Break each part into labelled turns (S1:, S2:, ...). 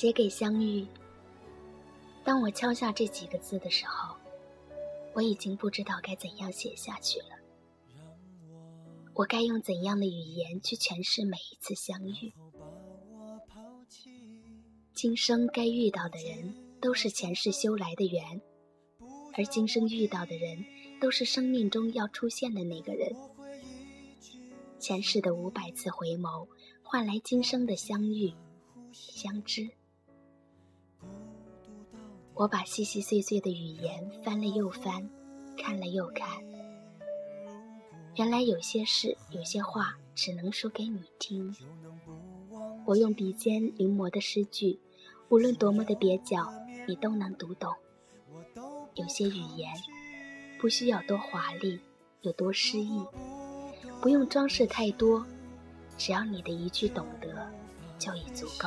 S1: 写给相遇。当我敲下这几个字的时候，我已经不知道该怎样写下去了。我该用怎样的语言去诠释每一次相遇？今生该遇到的人，都是前世修来的缘，而今生遇到的人，都是生命中要出现的那个人。前世的五百次回眸，换来今生的相遇、相知。我把细细碎碎的语言翻了又翻，看了又看。原来有些事，有些话，只能说给你听。我用笔尖临摹的诗句，无论多么的蹩脚，你都能读懂。有些语言，不需要多华丽，有多诗意，不用装饰太多，只要你的一句懂得，就已足够。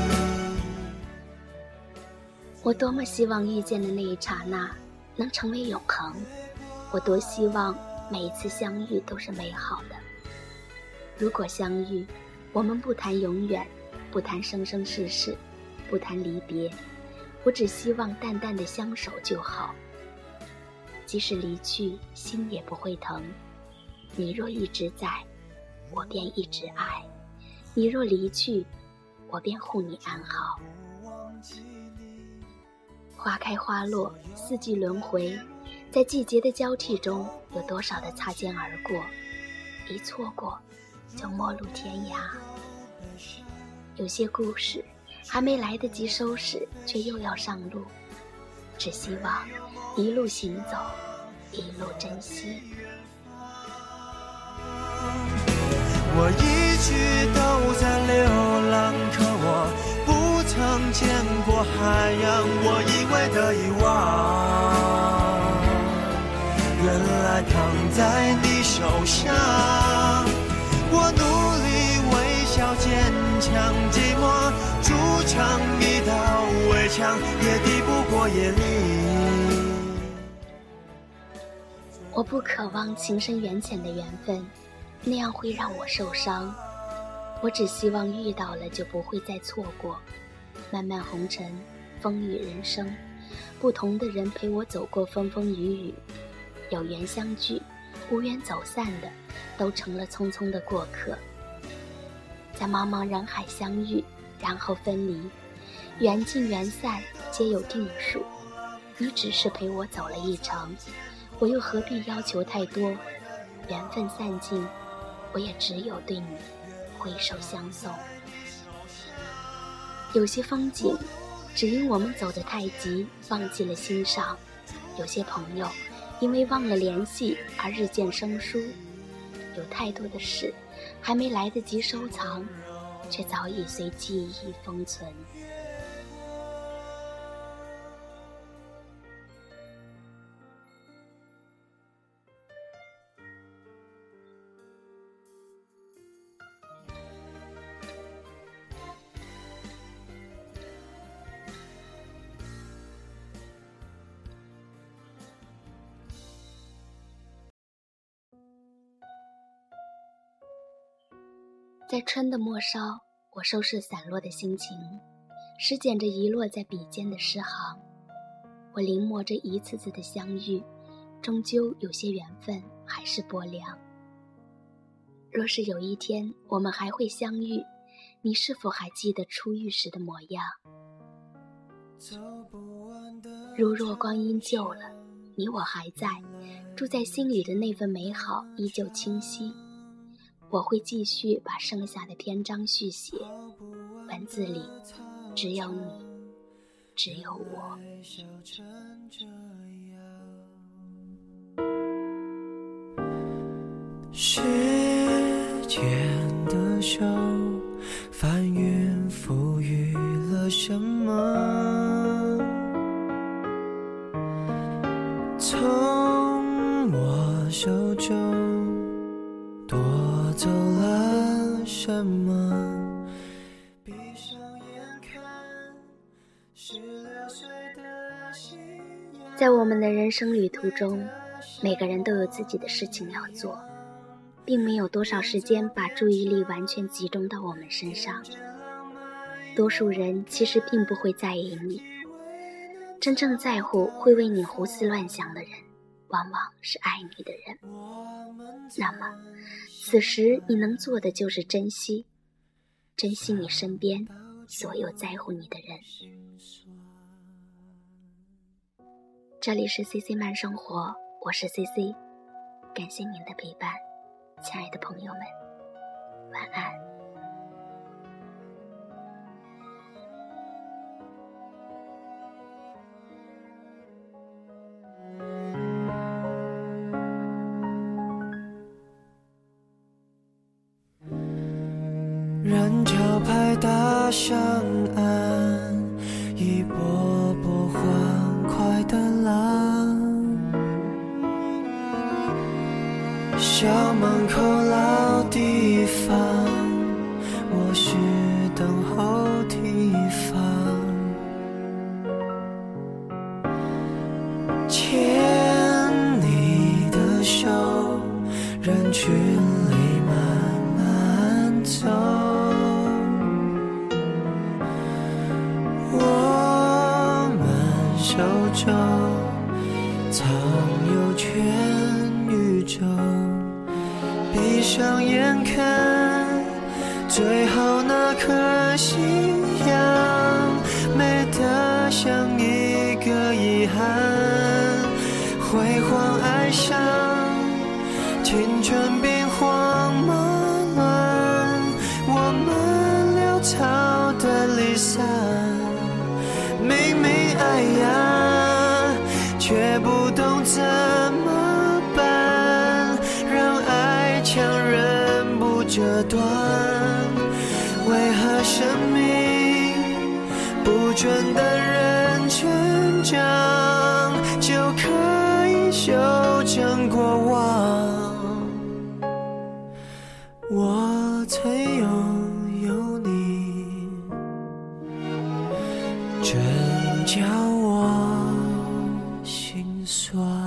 S1: 我多么希望遇见的那一刹那能成为永恒，我多希望每一次相遇都是美好的。如果相遇，我们不谈永远，不谈生生世世，不谈离别，我只希望淡淡的相守就好。即使离去，心也不会疼。你若一直在，我便一直爱；你若离去，我便护你安好。花开花落，四季轮回，在季节的交替中，有多少的擦肩而过？一错过，就陌路天涯。有些故事还没来得及收拾，却又要上路。只希望一路行走，一路珍惜。
S2: 我一直都海洋，我以为的遗忘，原来躺在你手上。我努力微笑坚强，寂寞筑成一道围墙，也抵不过夜里。
S1: 我不渴望情深缘浅的缘分，那样会让我受伤。我只希望遇到了就不会再错过。漫漫红尘，风雨人生，不同的人陪我走过风风雨雨，有缘相聚，无缘走散的，都成了匆匆的过客。在茫茫人海相遇，然后分离，缘尽缘散皆有定数。你只是陪我走了一程，我又何必要求太多？缘分散尽，我也只有对你挥手相送。有些风景，只因我们走得太急，忘记了欣赏；有些朋友，因为忘了联系而日渐生疏；有太多的事，还没来得及收藏，却早已随记忆封存。在春的末梢，我收拾散落的心情，拾捡着遗落在笔尖的诗行。我临摹着一次次的相遇，终究有些缘分还是薄凉。若是有一天我们还会相遇，你是否还记得初遇时的模样？如若光阴旧了，你我还在，住在心里的那份美好依旧清晰。我会继续把剩下的篇章续写，文字里只有你，只有我。
S2: 时间的手，翻云覆雨了。什么？从我手中什么？闭上眼看十六岁的夕阳
S1: 在我们的人生旅途中，每个人都有自己的事情要做，并没有多少时间把注意力完全集中到我们身上。多数人其实并不会在意你，真正在乎会为你胡思乱想的人，往往是爱你的人。那么，此时你能做的就是珍惜，珍惜你身边所有在乎你的人。这里是 CC 慢生活，我是 CC，感谢您的陪伴，亲爱的朋友们，晚安。
S2: 人潮拍打上岸，一波波欢快的浪。校门口手中藏有全宇宙，闭上眼看最后那颗夕阳，美得像一个遗憾。辉煌爱上青春兵荒马乱，我们潦草的离散。明明爱呀，怎么办，让爱强忍不折断。为何生命不准等人成长，就可以修正过往？我曾拥有你。真叫我说